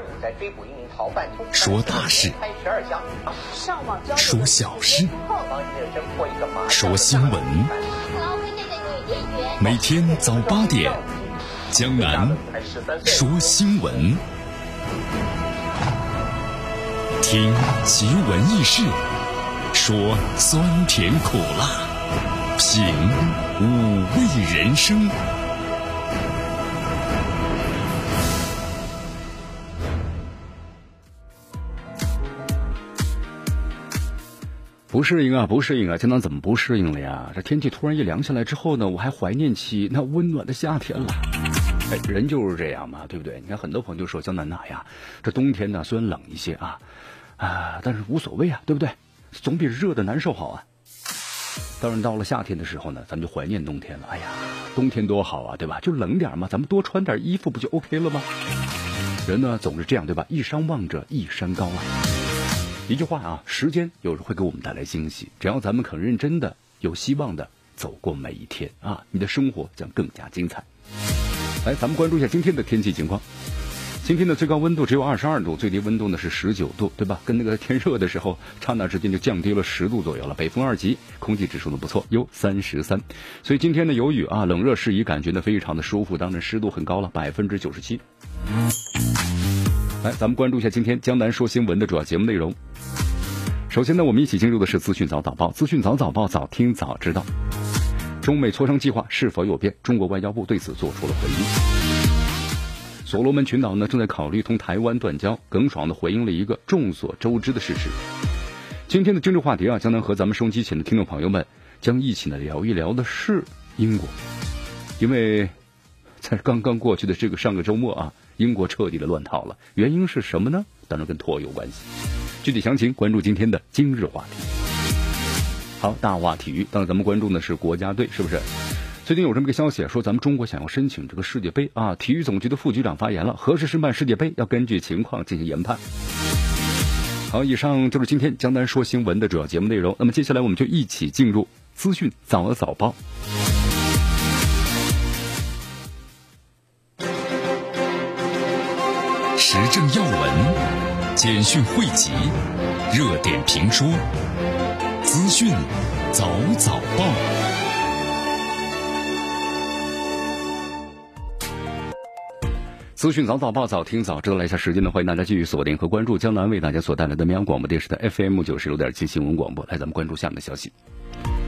五在追捕一名逃犯，说大事，开十二枪，说小事，说新闻。每天早八点，江南说新闻，听奇闻异事，说酸甜苦辣，品五味人生。不适应啊，不适应啊！江南怎么不适应了呀？这天气突然一凉下来之后呢，我还怀念起 那温暖的夏天了。哎，人就是这样嘛，对不对？你看很多朋友就说江南呐呀，这冬天呢虽然冷一些啊，啊，但是无所谓啊，对不对？总比热的难受好啊。当然到了夏天的时候呢，咱们就怀念冬天了。哎呀，冬天多好啊，对吧？就冷点嘛，咱们多穿点衣服不就 OK 了吗？人呢总是这样，对吧？一山望着一山高啊。一句话啊，时间有时会给我们带来惊喜。只要咱们肯认真的、有希望的走过每一天啊，你的生活将更加精彩。来，咱们关注一下今天的天气情况。今天的最高温度只有二十二度，最低温度呢是十九度，对吧？跟那个天热的时候，刹那之间就降低了十度左右了。北风二级，空气指数呢不错，有三十三。所以今天呢有雨啊，冷热适宜，感觉呢非常的舒服。当然湿度很高了，百分之九十七。来，咱们关注一下今天江南说新闻的主要节目内容。首先呢，我们一起进入的是资讯早早报，资讯早早报，早听早知道。中美磋商计划是否有变？中国外交部对此做出了回应。所罗门群岛呢正在考虑同台湾断交，耿爽的回应了一个众所周知的事实。今天的政治话题啊，江南和咱们收音机前的听众朋友们将一起呢聊一聊的是英国，因为在刚刚过去的这个上个周末啊。英国彻底的乱套了，原因是什么呢？当然跟托有关系。具体详情关注今天的今日话题。好，大话体育，当然咱们关注的是国家队，是不是？最近有这么个消息说咱们中国想要申请这个世界杯啊，体育总局的副局长发言了，何时申办世界杯要根据情况进行研判。好，以上就是今天江南说新闻的主要节目内容。那么接下来我们就一起进入资讯早早报。时政要闻、简讯汇集、热点评说、资讯早早报。资讯早早报，早听早知道。来一下时间呢，欢迎大家继续锁定和关注江南为大家所带来的绵阳广播电视台 FM 九十六点七新闻广播。来，咱们关注下面的消息。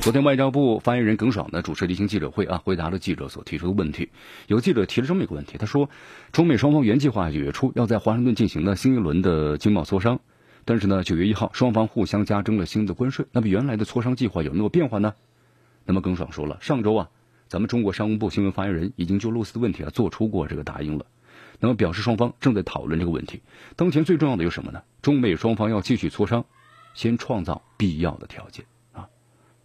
昨天，外交部发言人耿爽呢主持例行记者会啊，回答了记者所提出的问题。有记者提了这么一个问题，他说，中美双方原计划九月初要在华盛顿进行的新一轮的经贸磋商，但是呢，九月一号双方互相加征了新的关税，那么原来的磋商计划有没有变化呢？那么耿爽说了，上周啊，咱们中国商务部新闻发言人已经就露丝的问题啊做出过这个答应了，那么表示双方正在讨论这个问题。当前最重要的有什么呢？中美双方要继续磋商，先创造必要的条件啊。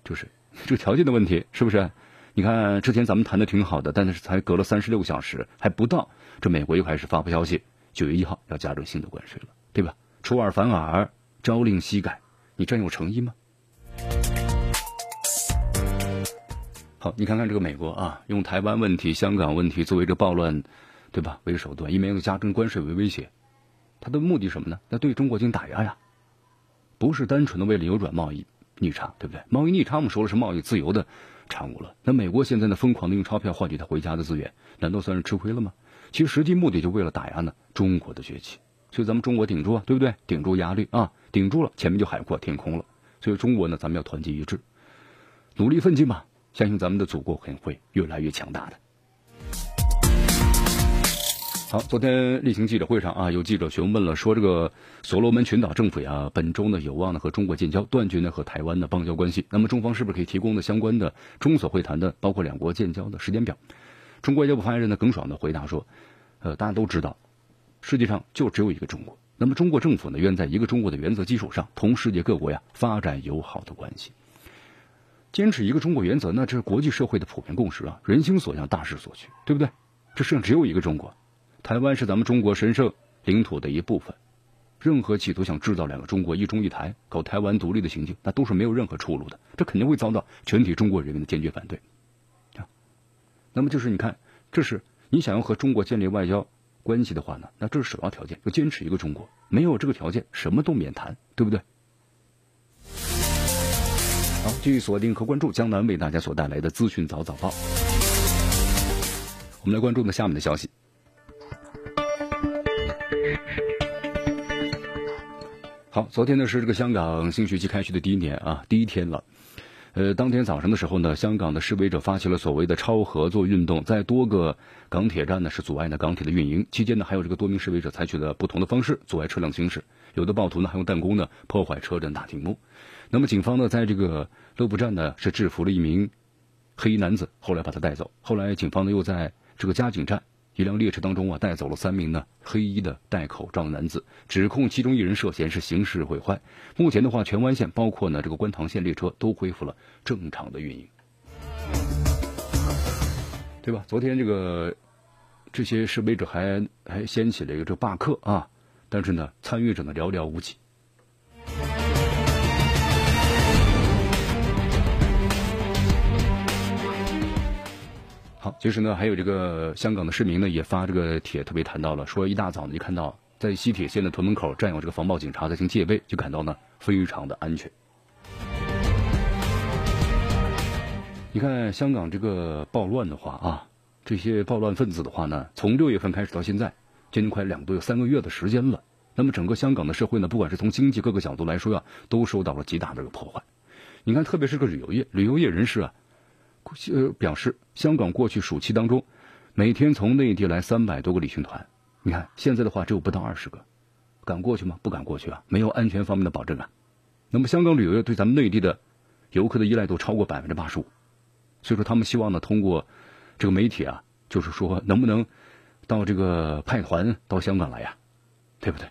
就是 这个条件的问题，是不是？你看之前咱们谈的挺好的，但是才隔了三十六个小时还不到，这美国又开始发布消息，九月一号要加征新的关税了，对吧？出尔反尔，朝令夕改，你真有诚意吗？好，你看看这个美国啊，用台湾问题、香港问题作为这暴乱，对吧？为手段，一面用加征关税为威胁，他的目的什么呢？那对中国进行打压呀，不是单纯的为了扭转贸易。逆差对不对？贸易逆差我们说了是贸易自由的产物了。那美国现在呢疯狂的用钞票换取他回家的资源，难道算是吃亏了吗？其实实际目的就为了打压呢中国的崛起。所以咱们中国顶住啊，对不对？顶住压力啊，顶住了，前面就海阔天空了。所以中国呢，咱们要团结一致，努力奋进吧，相信咱们的祖国会会越来越强大的。好，昨天例行记者会上啊，有记者询问了，说这个所罗门群岛政府呀，本周呢有望呢和中国建交，断绝呢和台湾的邦交关系。那么中方是不是可以提供的相关的中所会谈的，包括两国建交的时间表？中国外交部发言人呢耿爽的回答说，呃，大家都知道，世界上就只有一个中国。那么中国政府呢愿在一个中国的原则基础上，同世界各国呀发展友好的关系，坚持一个中国原则，那这是国际社会的普遍共识啊，人心所向，大势所趋，对不对？这世上只有一个中国。台湾是咱们中国神圣领土的一部分，任何企图想制造两个中国、一中一台、搞台湾独立的行径，那都是没有任何出路的。这肯定会遭到全体中国人民的坚决反对啊。那么就是你看，这是你想要和中国建立外交关系的话呢，那这是首要条件，要坚持一个中国。没有这个条件，什么都免谈，对不对？好，继续锁定和关注江南为大家所带来的资讯早早报。我们来关注呢下面的消息。好，昨天呢是这个香港新学期开学的第一年啊，第一天了。呃，当天早上的时候呢，香港的示威者发起了所谓的超合作运动，在多个港铁站呢是阻碍呢港铁的运营。期间呢，还有这个多名示威者采取了不同的方式阻碍车辆行驶，有的暴徒呢还用弹弓呢破坏车站大屏幕。那么警方呢在这个乐布站呢是制服了一名黑衣男子，后来把他带走。后来警方呢又在这个嘉景站。一辆列车当中啊，带走了三名呢黑衣的戴口罩男子，指控其中一人涉嫌是刑事毁坏。目前的话，荃湾线包括呢这个观塘线列车都恢复了正常的运营，对吧？昨天这个这些示威者还还掀起了一个这罢课啊，但是呢参与者呢寥寥无几。其实呢，还有这个香港的市民呢，也发这个帖，特别谈到了，说一大早呢就看到在西铁线的屯门口站有这个防暴警察在行戒备，就感到呢非常的安全。你看香港这个暴乱的话啊，这些暴乱分子的话呢，从六月份开始到现在，将近快两个多、三个月的时间了。那么整个香港的社会呢，不管是从经济各个角度来说呀，都受到了极大的这个破坏。你看，特别是个旅游业，旅游业人士啊。呃，表示香港过去暑期当中，每天从内地来三百多个旅行团，你看现在的话只有不到二十个，敢过去吗？不敢过去啊，没有安全方面的保证啊。那么香港旅游业对咱们内地的游客的依赖度超过百分之八十五，所以说他们希望呢通过这个媒体啊，就是说能不能到这个派团到香港来呀，对不对？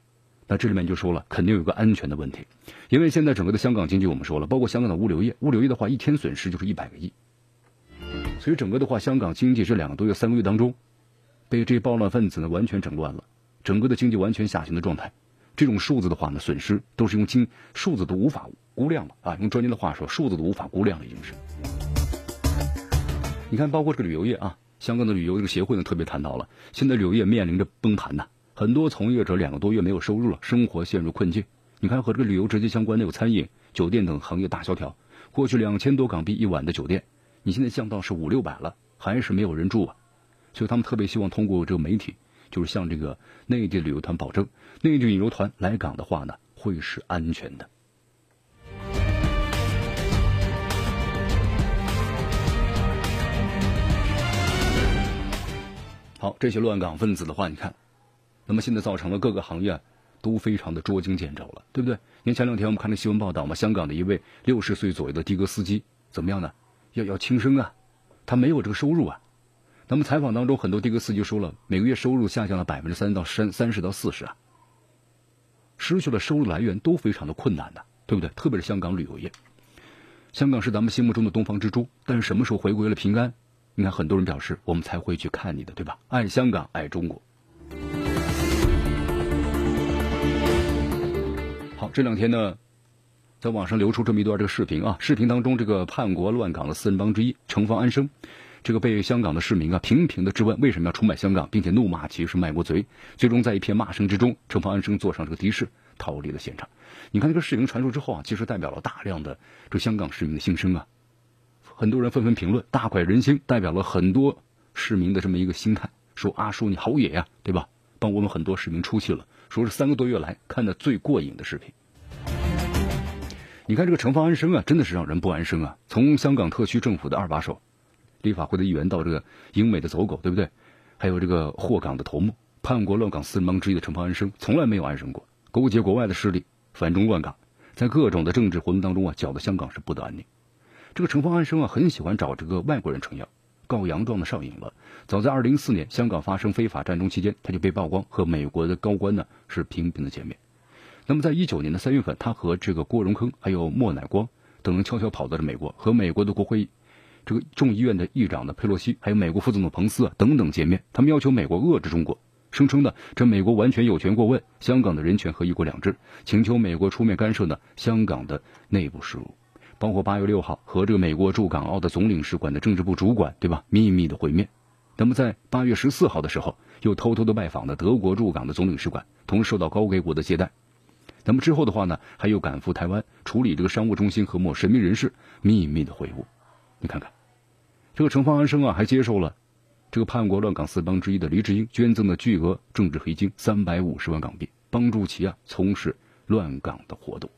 那这里面就说了，肯定有个安全的问题，因为现在整个的香港经济我们说了，包括香港的物流业，物流业的话一天损失就是一百个亿。所以整个的话，香港经济这两个多月、三个月当中，被这暴乱分子呢完全整乱了，整个的经济完全下行的状态。这种数字的话呢，损失都是用经数字都无法估量了啊！用专家的话说，数字都无法估量了，已经是。你看，包括这个旅游业啊，香港的旅游这个协会呢特别谈到了，现在旅游业面临着崩盘呐，很多从业者两个多月没有收入了，生活陷入困境。你看，和这个旅游直接相关的有餐饮、酒店等行业大萧条，过去两千多港币一晚的酒店。你现在降到是五六百了，还是没有人住啊？所以他们特别希望通过这个媒体，就是向这个内地旅游团保证，内地旅游团来港的话呢，会是安全的。好，这些乱港分子的话，你看，那么现在造成了各个行业都非常的捉襟见肘了，对不对？您前两天我们看那新闻报道嘛，香港的一位六十岁左右的的哥司机怎么样呢？要要轻生啊，他没有这个收入啊。那么采访当中，很多的哥司机说了，每个月收入下降了百分之三到三三十到四十啊，失去了收入来源都非常的困难的，对不对？特别是香港旅游业，香港是咱们心目中的东方之珠，但是什么时候回归了平安？你看很多人表示，我们才会去看你的，对吧？爱香港，爱中国。好，这两天呢。在网上流出这么一段这个视频啊，视频当中这个叛国乱港的四人帮之一程方安生，这个被香港的市民啊频频的质问为什么要出卖香港，并且怒骂其是卖国贼。最终在一片骂声之中，程方安生坐上这个的士逃离了现场。你看这个视频传出之后啊，其实代表了大量的这香港市民的心声啊，很多人纷纷评论，大快人心，代表了很多市民的这么一个心态，说阿叔你好野呀，对吧？帮我们很多市民出气了，说是三个多月来看的最过瘾的视频。你看这个程方安生啊，真的是让人不安生啊！从香港特区政府的二把手、立法会的议员到这个英美的走狗，对不对？还有这个祸港的头目、叛国乱港四人帮之一的程方安生，从来没有安生过，勾结国外的势力，反中乱港，在各种的政治活动当中啊，搅得香港是不得安宁。这个程方安生啊，很喜欢找这个外国人撑腰，告洋状的上瘾了。早在二零一四年香港发生非法战争期间，他就被曝光和美国的高官呢是频频的见面。那么，在一九年的三月份，他和这个郭荣铿、还有莫乃光等人悄悄跑到了美国，和美国的国会议这个众议院的议长的佩洛西，还有美国副总统彭斯啊等等见面。他们要求美国遏制中国，声称呢，这美国完全有权过问香港的人权和一国两制，请求美国出面干涉呢香港的内部事务。包括八月六号和这个美国驻港澳的总领事馆的政治部主管，对吧？秘密的会面，那么在八月十四号的时候，又偷偷的拜访了德国驻港的总领事馆，同时受到高规国的接待。那么之后的话呢，还有赶赴台湾处理这个商务中心和某神秘人士秘密的会晤。你看看，这个程方安生啊，还接受了这个叛国乱港四帮之一的黎智英捐赠的巨额政治黑金三百五十万港币，帮助其啊从事乱港的活动。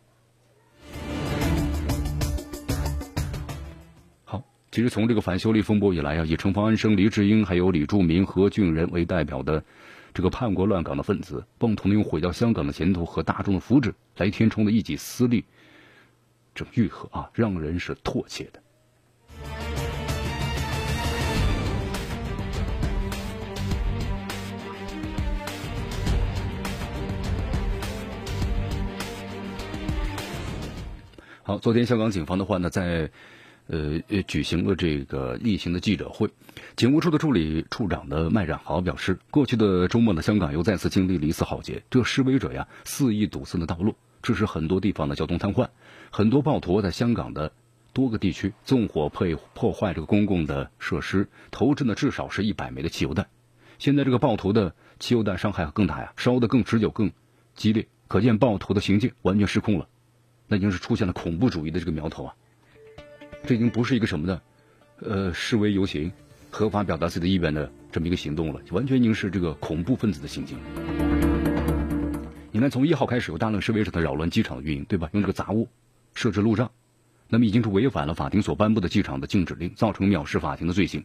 好，其实从这个反修例风波以来啊，以程方安生、黎智英还有李柱铭、何俊仁为代表的。这个叛国乱港的分子，共同用毁掉香港的前途和大众的福祉来填充的一己私利，这愈合啊，让人是唾弃的。好，昨天香港警方的话呢，在。呃呃，举行了这个例行的记者会，警务处的助理处长的麦冉豪表示，过去的周末呢，香港又再次经历了一次浩劫。这示威者呀，肆意堵塞的道路，致使很多地方的交通瘫痪。很多暴徒在香港的多个地区纵火破破坏这个公共的设施，投掷呢至少是一百枚的汽油弹。现在这个暴徒的汽油弹伤害更大呀，烧得更持久、更激烈，可见暴徒的行径完全失控了，那已经是出现了恐怖主义的这个苗头啊。这已经不是一个什么的，呃，示威游行、合法表达自己的意愿的这么一个行动了，完全已经是这个恐怖分子的行径。你看，从一号开始，有大量示威者在扰乱机场的运营，对吧？用这个杂物设置路障，那么已经是违反了法庭所颁布的机场的禁止令，造成藐视法庭的罪行。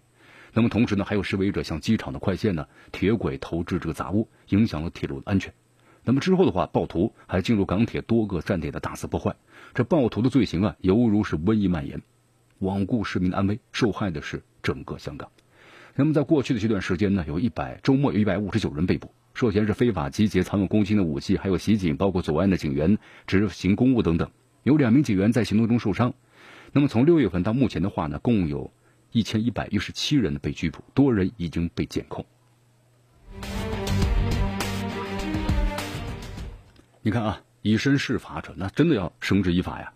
那么同时呢，还有示威者向机场的快线呢、铁轨投掷这个杂物，影响了铁路的安全。那么之后的话，暴徒还进入港铁多个站点的大肆破坏，这暴徒的罪行啊，犹如是瘟疫蔓延。罔顾市民的安危，受害的是整个香港。那么，在过去的这段时间呢，有一百周末有一百五十九人被捕，涉嫌是非法集结、藏有攻击的武器，还有袭警，包括阻碍的警员执行公务等等。有两名警员在行动中受伤。那么，从六月份到目前的话呢，共有一千一百一十七人被拘捕，多人已经被检控。你看啊，以身试法者，那真的要绳之以法呀。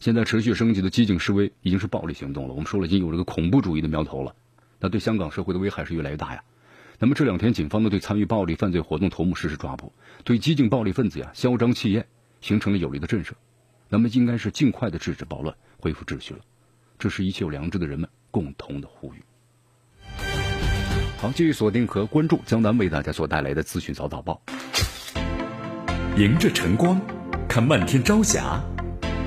现在持续升级的激进示威已经是暴力行动了。我们说了，已经有这个恐怖主义的苗头了，那对香港社会的危害是越来越大呀。那么这两天，警方呢对参与暴力犯罪活动头目实施抓捕，对激进暴力分子呀嚣张气焰形成了有力的震慑。那么应该是尽快的制止暴乱，恢复秩序了。这是一切有良知的人们共同的呼吁。好，继续锁定和关注江南为大家所带来的资讯早早报。迎着晨光，看漫天朝霞。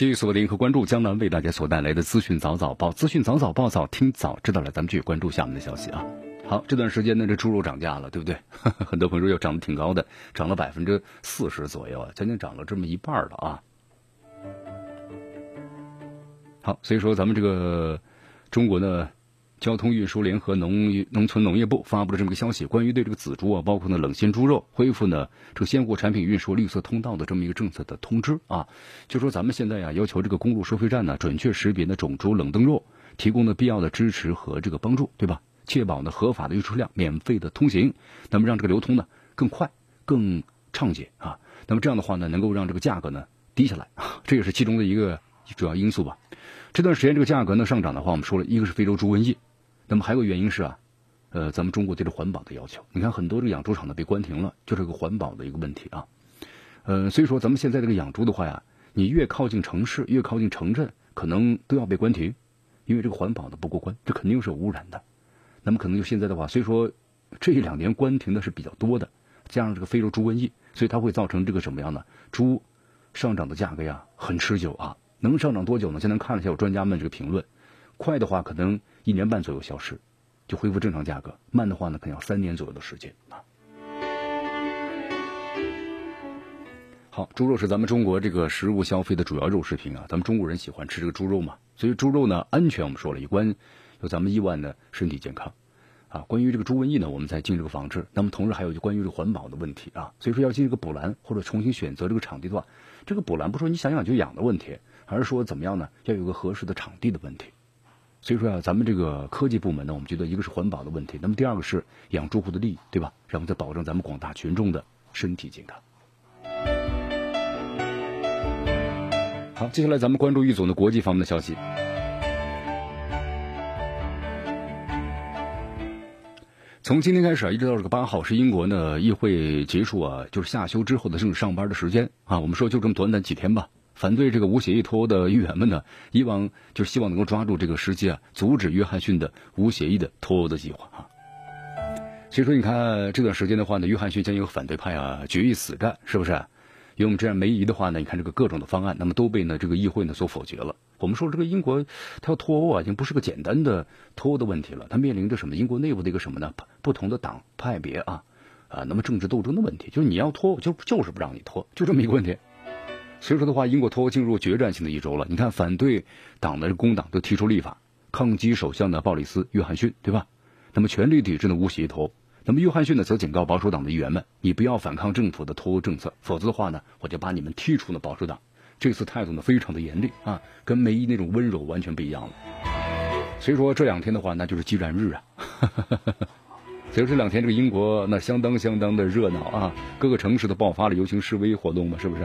继续锁定和关注江南为大家所带来的资讯早早报，资讯早早报早听早知道了，咱们继续关注下面的消息啊。好，这段时间呢，这猪肉涨价了，对不对？很多朋友说又涨得挺高的，涨了百分之四十左右啊，将近涨了这么一半了啊。好，所以说咱们这个中国呢。交通运输联合农业农村农业部发布了这么个消息，关于对这个仔猪啊，包括呢冷鲜猪肉恢复呢这个鲜活产品运输绿色通道的这么一个政策的通知啊，就说咱们现在呀要求这个公路收费站呢准确识别呢种猪冷冻肉，提供的必要的支持和这个帮助，对吧？确保呢合法的运输量，免费的通行，那么让这个流通呢更快、更畅捷啊。那么这样的话呢，能够让这个价格呢低下来啊，这也是其中的一个主要因素吧。这段时间这个价格呢上涨的话，我们说了一个是非洲猪瘟疫。那么还有个原因是啊，呃，咱们中国对这环保的要求，你看很多这个养猪场呢被关停了，就是个环保的一个问题啊。呃，所以说咱们现在这个养猪的话呀，你越靠近城市，越靠近城镇，可能都要被关停，因为这个环保的不过关，这肯定是有污染的。那么可能就现在的话，所以说这一两年关停的是比较多的，加上这个非洲猪瘟疫，所以它会造成这个什么样呢？猪上涨的价格呀很持久啊，能上涨多久呢？现在看了一下有专家们这个评论，快的话可能。一年半左右消失，就恢复正常价格。慢的话呢，可能要三年左右的时间啊。好，猪肉是咱们中国这个食物消费的主要肉食品啊。咱们中国人喜欢吃这个猪肉嘛，所以猪肉呢安全，我们说了，有关有咱们亿万的身体健康。啊，关于这个猪瘟疫呢，我们在进这个防治。那么同时还有就关于这个环保的问题啊，所以说要进这个补栏或者重新选择这个场地的话，这个补栏不说你想养就养的问题，而是说怎么样呢？要有个合适的场地的问题。所以说啊，咱们这个科技部门呢，我们觉得一个是环保的问题，那么第二个是养猪户的利益，对吧？然后再保证咱们广大群众的身体健康。好，接下来咱们关注一组呢国际方面的消息。从今天开始啊，一直到这个八号是英国呢议会结束啊，就是下休之后的正式上班的时间啊。我们说就这么短短几天吧。反对这个无协议脱欧的议员们呢，以往就是希望能够抓住这个时机啊，阻止约翰逊的无协议的脱欧的计划啊。所以说，你看这段时间的话呢，约翰逊将有反对派啊决一死战，是不是？因为我们这样梅姨的话呢，你看这个各种的方案，那么都被呢这个议会呢所否决了。我们说这个英国它要脱欧啊，已经不是个简单的脱欧的问题了，它面临着什么？英国内部的一个什么呢？不同的党派别啊啊，那么政治斗争的问题，就是你要脱，就就是不让你脱，就这么一个问题。所以说的话，英国脱欧进入决战性的一周了。你看，反对党的工党都提出立法抗击首相的鲍里斯·约翰逊，对吧？那么全力抵制呢无协议脱欧。那么约翰逊呢则警告保守党的议员们：你不要反抗政府的脱欧政策，否则的话呢，我就把你们踢出了保守党。这次态度呢非常的严厉啊，跟梅姨那种温柔完全不一样了。所以说这两天的话，那就是激战日啊。所以说这两天这个英国那相当相当的热闹啊，各个城市都爆发了游行示威活动嘛，是不是？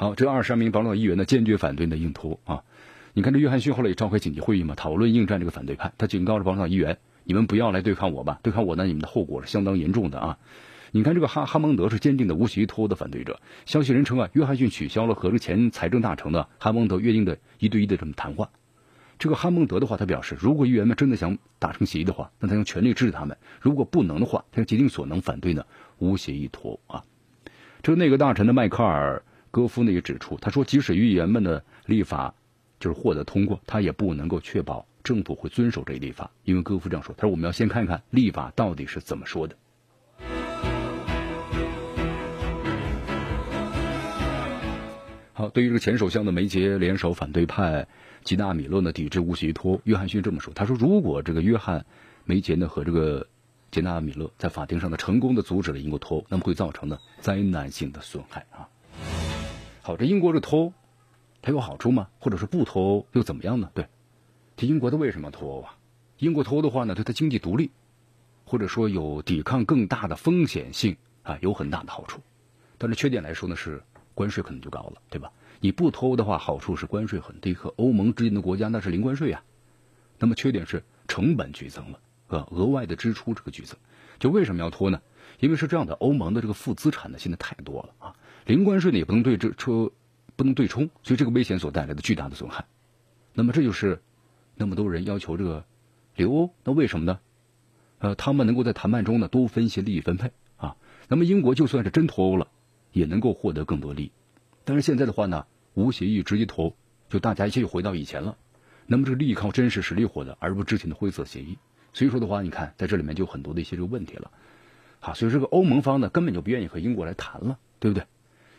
好，这二十二名保守党议员呢坚决反对呢硬脱啊！你看这约翰逊后来也召开紧急会议嘛，讨论应战这个反对派。他警告着保守党议员：你们不要来对抗我吧，对抗我呢，你们的后果是相当严重的啊！你看这个哈哈蒙德是坚定的无协议脱欧的反对者。消息人称啊，约翰逊取消了和这前财政大臣的哈蒙德约定的一对一的这么谈话。这个哈蒙德的话，他表示，如果议员们真的想达成协议的话，那他用全力支持他们；如果不能的话，他要竭尽所能反对呢无协议脱欧啊！这个内阁大臣的迈克尔。戈夫呢也指出，他说，即使议员们的立法就是获得通过，他也不能够确保政府会遵守这一立法，因为戈夫这样说，他说我们要先看看立法到底是怎么说的。好，对于这个前首相的梅杰联手反对派吉纳米勒呢抵制无协议脱，约翰逊这么说，他说，如果这个约翰梅杰呢和这个杰纳米勒在法庭上呢成功的阻止了英国脱欧，那么会造成呢灾难性的损害啊。好，这英国这脱，它有好处吗？或者是不脱又怎么样呢？对，这英国它为什么要脱欧啊？英国脱的话呢，对它经济独立，或者说有抵抗更大的风险性啊，有很大的好处。但是缺点来说呢，是关税可能就高了，对吧？你不脱欧的话，好处是关税很低，和欧盟之间的国家那是零关税呀。那么缺点是成本剧增了，呃，额外的支出这个剧增。就为什么要脱呢？因为是这样的，欧盟的这个负资产呢，现在太多了啊。零关税呢也不能对这车不能对冲，所以这个危险所带来的巨大的损害，那么这就是那么多人要求这个留欧，那为什么呢？呃，他们能够在谈判中呢多分些利益分配啊。那么英国就算是真脱欧了，也能够获得更多利益。但是现在的话呢，无协议直接脱，就大家一切又回到以前了。那么这个利益靠真实实力获得，而不是之前的灰色协议。所以说的话，你看在这里面就有很多的一些这个问题了。好，所以这个欧盟方呢根本就不愿意和英国来谈了，对不对？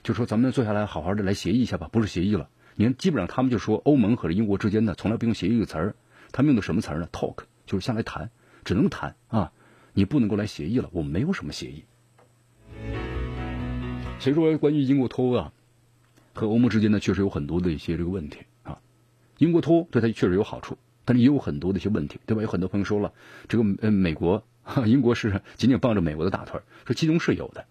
就说咱们坐下来好好的来协议一下吧，不是协议了。你看，基本上他们就说欧盟和英国之间呢，从来不用协议这个词儿，他们用的什么词儿呢？talk，就是下来谈，只能谈啊，你不能够来协议了，我们没有什么协议。所以说，关于英国脱欧啊，和欧盟之间呢，确实有很多的一些这个问题啊。英国脱欧对它确实有好处，但是也有很多的一些问题，对吧？有很多朋友说了，这个呃，美国、英国是紧紧抱着美国的大腿，说其中是有的，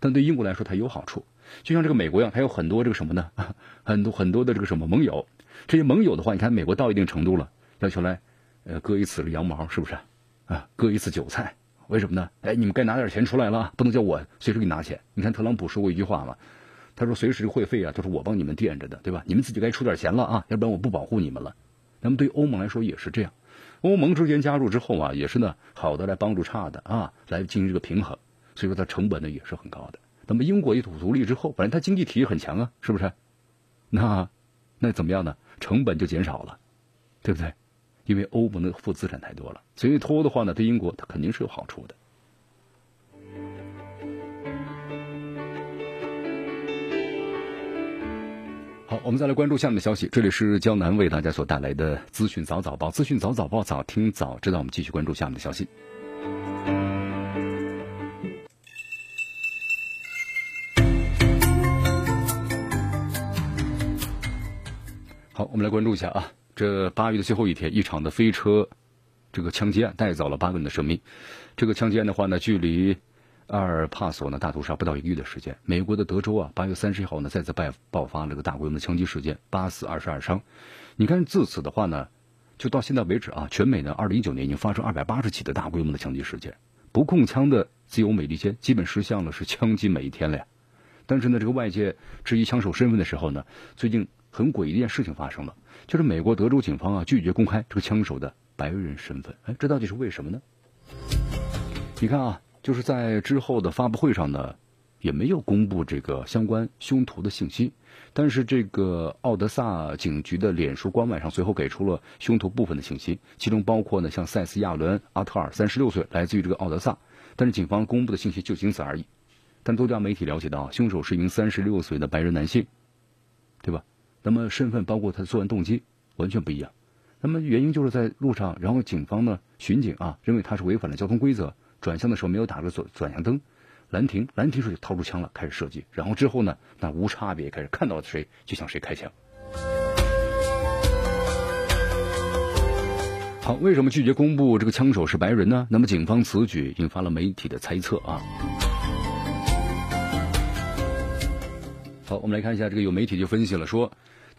但对英国来说，它有好处。就像这个美国一样，它有很多这个什么呢？很多很多的这个什么盟友，这些盟友的话，你看美国到一定程度了，要求来，呃，割一次羊毛，是不是？啊，割一次韭菜，为什么呢？哎，你们该拿点钱出来了，不能叫我随时给你拿钱。你看特朗普说过一句话嘛，他说随时会费啊都是我帮你们垫着的，对吧？你们自己该出点钱了啊，要不然我不保护你们了。那么对欧盟来说也是这样，欧盟之间加入之后啊，也是呢好的来帮助差的啊，来进行这个平衡，所以说它成本呢也是很高的。那么英国一土独立之后，本来它经济体系很强啊，是不是？那那怎么样呢？成本就减少了，对不对？因为欧盟的负资产太多了，所以脱欧的话呢，对英国它肯定是有好处的。好，我们再来关注下面的消息。这里是江南为大家所带来的资讯早早报，资讯早早报，早听早知道。我们继续关注下面的消息。好，我们来关注一下啊，这八月的最后一天，一场的飞车这个枪击案带走了八个人的生命。这个枪击案的话呢，距离阿尔帕索呢大屠杀不到一个月的时间。美国的德州啊，八月三十一号呢再次爆爆发了个大规模的枪击事件，八死二十二伤。你看，自此的话呢，就到现在为止啊，全美呢，二零一九年已经发生二百八十起的大规模的枪击事件。不控枪的自由美利坚基本实现了是枪击每一天了呀。但是呢，这个外界质疑枪手身份的时候呢，最近。很诡异的一件事情发生了，就是美国德州警方啊拒绝公开这个枪手的白人身份。哎，这到底是为什么呢？你看啊，就是在之后的发布会上呢，也没有公布这个相关凶徒的信息。但是这个奥德萨警局的脸书官网上随后给出了凶徒部分的信息，其中包括呢像塞斯·亚伦·阿特尔，三十六岁，来自于这个奥德萨。但是警方公布的信息就仅此而已。但多家媒体了解到，凶手是一名三十六岁的白人男性，对吧？那么身份包括他的作案动机完全不一样，那么原因就是在路上，然后警方呢巡警啊认为他是违反了交通规则，转向的时候没有打个转转向灯，拦停，拦停时就掏出枪了开始射击，然后之后呢那无差别开始看到谁就向谁开枪。好，为什么拒绝公布这个枪手是白人呢？那么警方此举引发了媒体的猜测啊。好，我们来看一下这个有媒体就分析了说。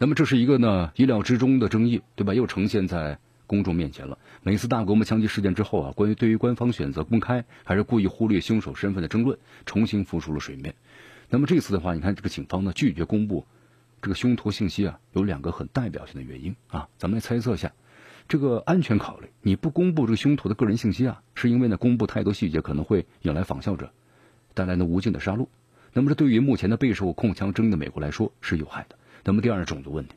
那么这是一个呢意料之中的争议，对吧？又呈现在公众面前了。每次大规模枪击事件之后啊，关于对于官方选择公开还是故意忽略凶手身份的争论，重新浮出了水面。那么这次的话，你看这个警方呢拒绝公布这个凶徒信息啊，有两个很代表性的原因啊。咱们来猜测一下，这个安全考虑，你不公布这个凶徒的个人信息啊，是因为呢公布太多细节可能会引来仿效者，带来呢无尽的杀戮。那么这对于目前的备受控枪争议的美国来说是有害的。那么第二，种族问题，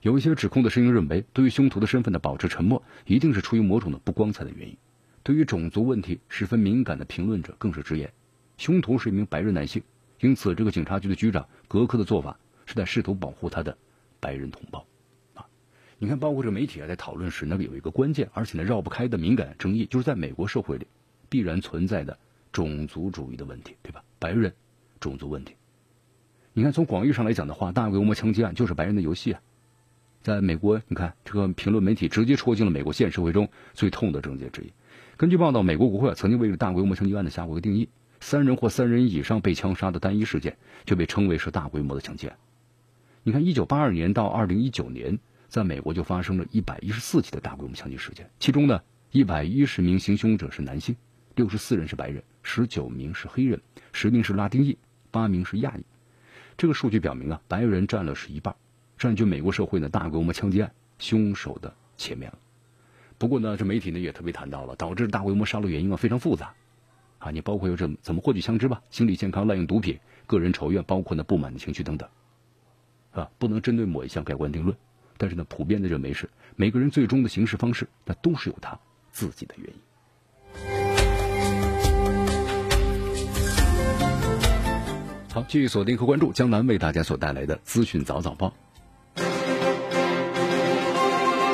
有一些指控的声音认为，对于凶徒的身份的保持沉默，一定是出于某种的不光彩的原因。对于种族问题十分敏感的评论者更是直言，凶徒是一名白人男性，因此这个警察局的局长格克的做法是在试图保护他的白人同胞。啊，你看，包括这个媒体啊，在讨论时，那个有一个关键而且呢绕不开的敏感争议，就是在美国社会里必然存在的种族主义的问题，对吧？白人种族问题。你看，从广义上来讲的话，大规模枪击案就是白人的游戏啊。在美国，你看这个评论媒体直接戳进了美国现实社会中最痛的症结之一。根据报道，美国国会曾经为这大规模枪击案的下过一个定义：三人或三人以上被枪杀的单一事件就被称为是大规模的枪击案。你看，一九八二年到二零一九年，在美国就发生了一百一十四起的大规模枪击事件，其中呢，一百一十名行凶者是男性，六十四人是白人，十九名是黑人，十名是拉丁裔，八名是亚裔。这个数据表明啊，白人占了是一半，占据美国社会的大规模枪击案凶手的前面了。不过呢，这媒体呢也特别谈到了导致大规模杀戮原因啊非常复杂，啊，你包括有这怎么获取枪支吧，心理健康、滥用毒品、个人仇怨，包括呢不满的情绪等等，啊，不能针对某一项盖棺定论。但是呢，普遍的认为是每个人最终的行事方式，那都是有他自己的原因。好，继续锁定和关注江南为大家所带来的资讯早早报，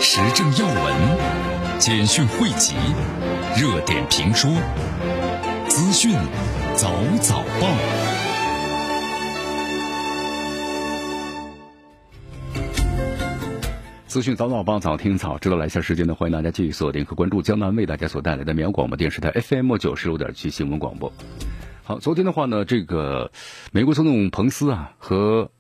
时政要闻、简讯汇集、热点评说、资讯早早报，资讯早早报早听早知道。来下时间呢，欢迎大家继续锁定和关注江南为大家所带来的绵阳广播电视台 FM 九十六点七新闻广播。好，昨天的话呢，这个美国总统彭斯啊和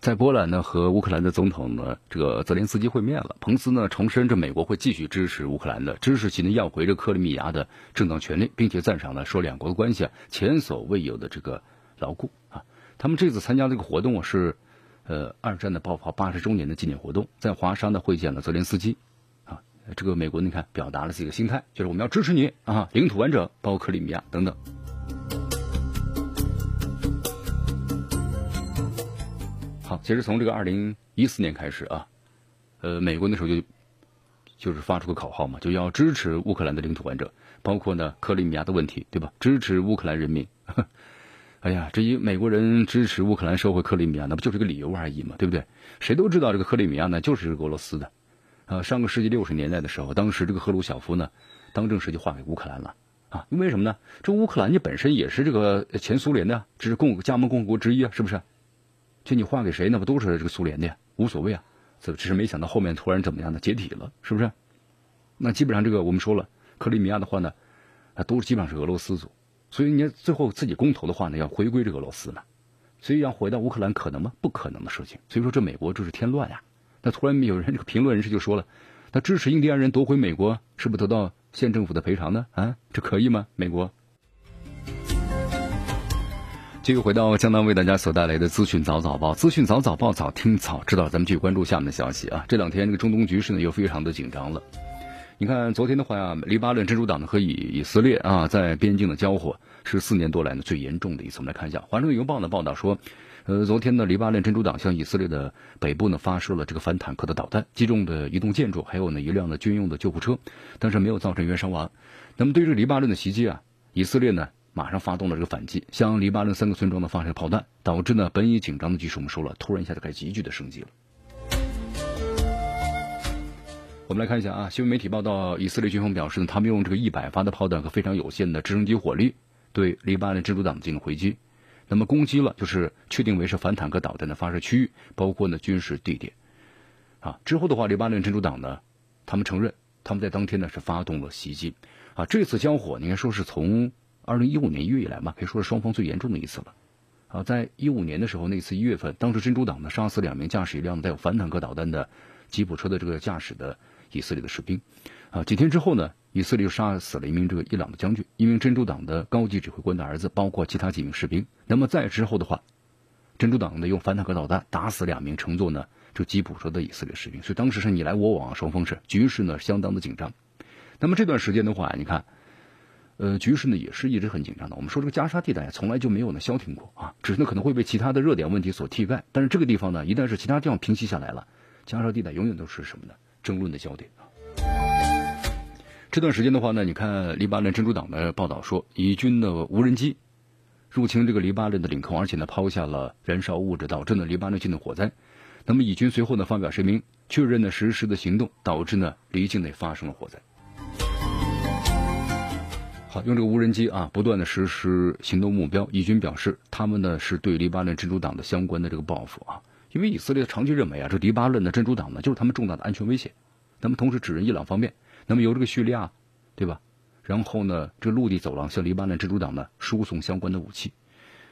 在波兰呢和乌克兰的总统呢这个泽连斯基会面了。彭斯呢重申，这美国会继续支持乌克兰的，支持其呢要回这克里米亚的正当权利，并且赞赏呢说两国的关系啊前所未有的这个牢固啊。他们这次参加这个活动是呃二战的爆发八十周年的纪念活动，在华沙呢会见了泽连斯基啊。这个美国你看表达了自己的心态，就是我们要支持你啊，领土完整，包括克里米亚等等。其实从这个二零一四年开始啊，呃，美国那时候就就是发出个口号嘛，就要支持乌克兰的领土完整，包括呢克里米亚的问题，对吧？支持乌克兰人民。哎呀，至于美国人支持乌克兰收回克里米亚，那不就是个理由而已嘛，对不对？谁都知道这个克里米亚呢就是俄罗斯的，啊，上个世纪六十年代的时候，当时这个赫鲁晓夫呢，当政时就划给乌克兰了，啊，因为什么呢？这乌克兰你本身也是这个前苏联的，这是共加盟共和国之一啊，是不是？就你划给谁，那不都是这个苏联的呀？无所谓啊，这只是没想到后面突然怎么样的解体了，是不是？那基本上这个我们说了，克里米亚的话呢，啊，都是基本上是俄罗斯族。所以你最后自己公投的话呢，要回归这个俄罗斯呢，所以要回到乌克兰可能吗？不可能的事情。所以说这美国就是添乱呀。那突然有人这个评论人士就说了，那支持印第安人夺回美国，是不是得到县政府的赔偿呢？啊，这可以吗？美国？继续回到江南为大家所带来的资讯早早报，资讯早早报早听早知道，咱们继续关注下面的消息啊。这两天这个中东局势呢又非常的紧张了。你看，昨天的话呀，黎巴嫩真主党呢和以以色列啊在边境的交火是四年多来呢最严重的一次。我们来看一下《华盛顿邮报》的报道说，呃，昨天呢，黎巴嫩真主党向以色列的北部呢发射了这个反坦克的导弹，击中的移动建筑，还有呢一辆的军用的救护车，但是没有造成人员伤亡。那么对于黎巴嫩的袭击啊，以色列呢马上发动了这个反击，向黎巴嫩三个村庄呢发射炮弹，导致呢本已紧张的局势我们说了，突然一下子开始急剧的升级了。我们来看一下啊，新闻媒体报道，以色列军方表示呢，他们用这个一百发的炮弹和非常有限的直升机火力对黎巴嫩真主党进行回击，那么攻击了就是确定为是反坦克导弹的发射区域，包括呢军事地点。啊，之后的话，黎巴嫩真主党呢，他们承认他们在当天呢是发动了袭击。啊，这次交火应该说是从二零一五年一月以来嘛，可以说是双方最严重的一次了。啊，在一五年的时候，那次一月份，当时真主党呢杀死两名驾驶一辆带有反坦克导弹的吉普车的这个驾驶的。以色列的士兵，啊，几天之后呢，以色列又杀死了一名这个伊朗的将军，一名真主党的高级指挥官的儿子，包括其他几名士兵。那么在之后的话，真主党呢用反坦克导弹打死两名乘坐呢这吉普车的以色列士兵，所以当时是你来我往，双方是局势呢相当的紧张。那么这段时间的话，你看，呃，局势呢也是一直很紧张的。我们说这个加沙地带从来就没有呢消停过啊，只是呢可能会被其他的热点问题所替代。但是这个地方呢，一旦是其他地方平息下来了，加沙地带永远都是什么呢？争论的焦点啊！这段时间的话呢，你看黎巴嫩真主党的报道说，以军的无人机入侵这个黎巴嫩的领空，而且呢抛下了燃烧物质，导致呢黎巴嫩境内火灾。那么以军随后呢发表声明，确认呢实施的行动导致呢黎境内发生了火灾。好，用这个无人机啊，不断的实施行动目标。以军表示，他们呢是对黎巴嫩真主党的相关的这个报复啊。因为以色列长期认为啊，这黎巴嫩的真主党呢，就是他们重大的安全威胁。那么同时指认伊朗方面，那么由这个叙利亚，对吧？然后呢，这个陆地走廊向黎巴嫩真主党呢输送相关的武器。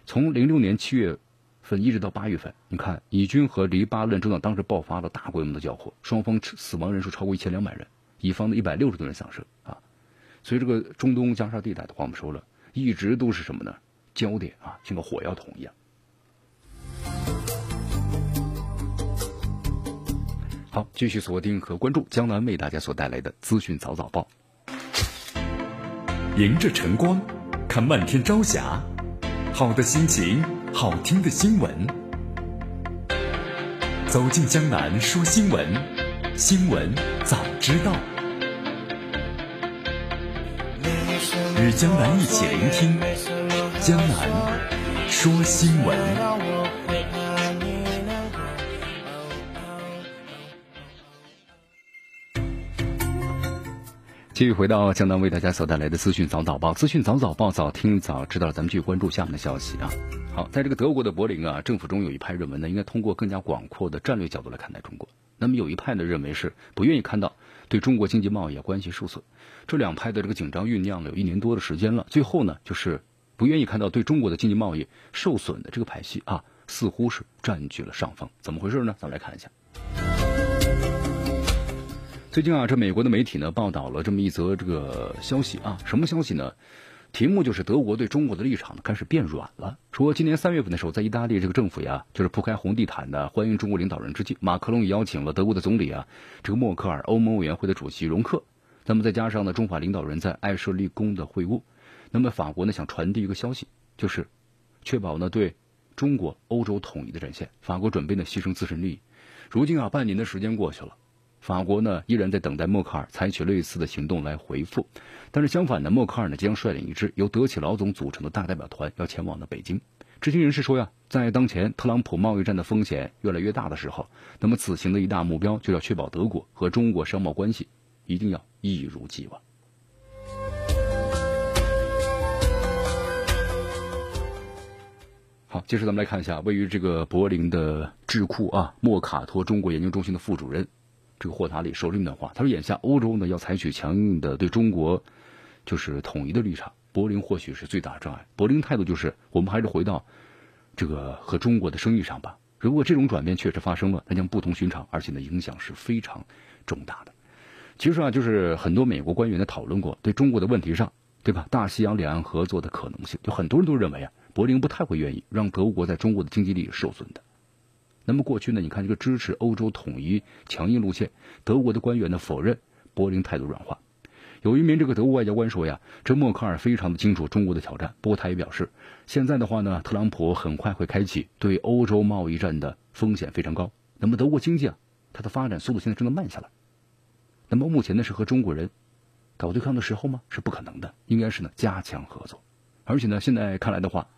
从零六年七月份一直到八月份，你看以军和黎巴嫩真主党当时爆发了大规模的交火，双方死亡人数超过一千两百人，以方的一百六十多人丧生。所以这个中东加沙地带的话，我们说了，一直都是什么呢？焦点啊，像个火药桶一样。好，继续锁定和关注江南为大家所带来的资讯早早报。迎着晨光，看漫天朝霞，好的心情，好听的新闻。走进江南说新闻，新闻早知道。与江南一起聆听江南说新闻。继续回到江南为大家所带来的资讯早早报，资讯早早报，早听早知道。咱们继续关注下面的消息啊。好，在这个德国的柏林啊，政府中有一派认为呢，应该通过更加广阔的战略角度来看待中国。那么有一派呢，认为是不愿意看到对中国经济贸易关系受损。这两派的这个紧张酝酿了有一年多的时间了，最后呢，就是不愿意看到对中国的经济贸易受损的这个派系啊，似乎是占据了上风。怎么回事呢？咱们来看一下。最近啊，这美国的媒体呢报道了这么一则这个消息啊，什么消息呢？题目就是德国对中国的立场呢开始变软了。说今年三月份的时候，在意大利这个政府呀，就是铺开红地毯的欢迎中国领导人之际，马克龙也邀请了德国的总理啊，这个默克尔、欧盟委员会的主席容克，那么再加上呢中法领导人在爱舍立宫的会晤，那么法国呢想传递一个消息，就是确保呢对中国欧洲统一的战线，法国准备呢牺牲自身利益。如今啊，半年的时间过去了。法国呢依然在等待默克尔采取类似的行动来回复，但是相反呢，默克尔呢将率领一支由德企老总组成的大代表团要前往的北京。知情人士说呀，在当前特朗普贸易战的风险越来越大的时候，那么此行的一大目标就要确保德国和中国商贸关系一定要一如既往。好，接着咱们来看一下位于这个柏林的智库啊莫卡托中国研究中心的副主任这个霍塔里说这么段话，他说：“眼下欧洲呢要采取强硬的对中国就是统一的立场。”柏林或许是最大的障碍。柏林态度就是，我们还是回到这个和中国的生意上吧。如果这种转变确实发生了，那将不同寻常，而且呢影响是非常重大的。其实啊，就是很多美国官员呢讨论过对中国的问题上，对吧？大西洋两岸合作的可能性，就很多人都认为啊，柏林不太会愿意让德国在中国的经济利益受损的。那么过去呢，你看这个支持欧洲统一强硬路线，德国的官员呢否认柏林态度软化。有一名这个德国外交官说呀，这默克尔非常的清楚中国的挑战。不过他也表示，现在的话呢，特朗普很快会开启对欧洲贸易战的风险非常高。那么德国经济啊，它的发展速度现在正在慢下来。那么目前呢是和中国人搞对抗的时候吗？是不可能的，应该是呢加强合作。而且呢，现在看来的话，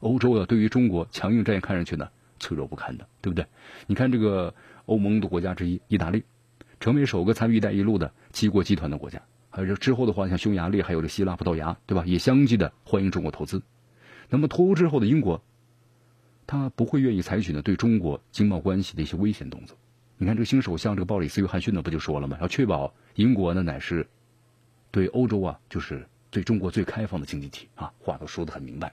欧洲啊对于中国强硬战也看上去呢脆弱不堪的，对不对？你看这个欧盟的国家之一意大利，成为首个参与“一带一路”的七国集团的国家。还有这之后的话，像匈牙利，还有这希腊、葡萄牙，对吧？也相继的欢迎中国投资。那么脱欧之后的英国，他不会愿意采取呢对中国经贸关系的一些危险动作。你看这个新首相这个鲍里斯·约翰逊呢，不就说了吗？要确保英国呢乃是对欧洲啊，就是对中国最开放的经济体啊，话都说得很明白。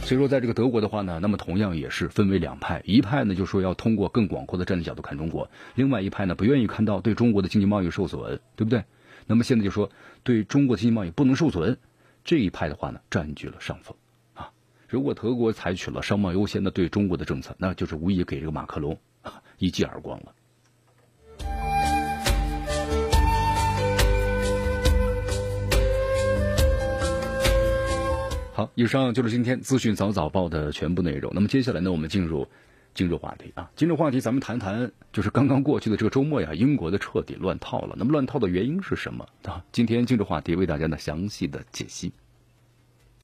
所以说，在这个德国的话呢，那么同样也是分为两派，一派呢就说要通过更广阔的战略角度看中国，另外一派呢不愿意看到对中国的经济贸易受损，对不对？那么现在就说对中国的经济贸易不能受损，这一派的话呢占据了上风。如果德国采取了商贸优先的对中国的政策，那就是无疑给这个马克龙一记耳光了。好，以上就是今天资讯早早报的全部内容。那么接下来呢，我们进入今日话题啊。今日话题，咱们谈谈就是刚刚过去的这个周末呀，英国的彻底乱套了。那么乱套的原因是什么啊？今天今日话题为大家呢详细的解析。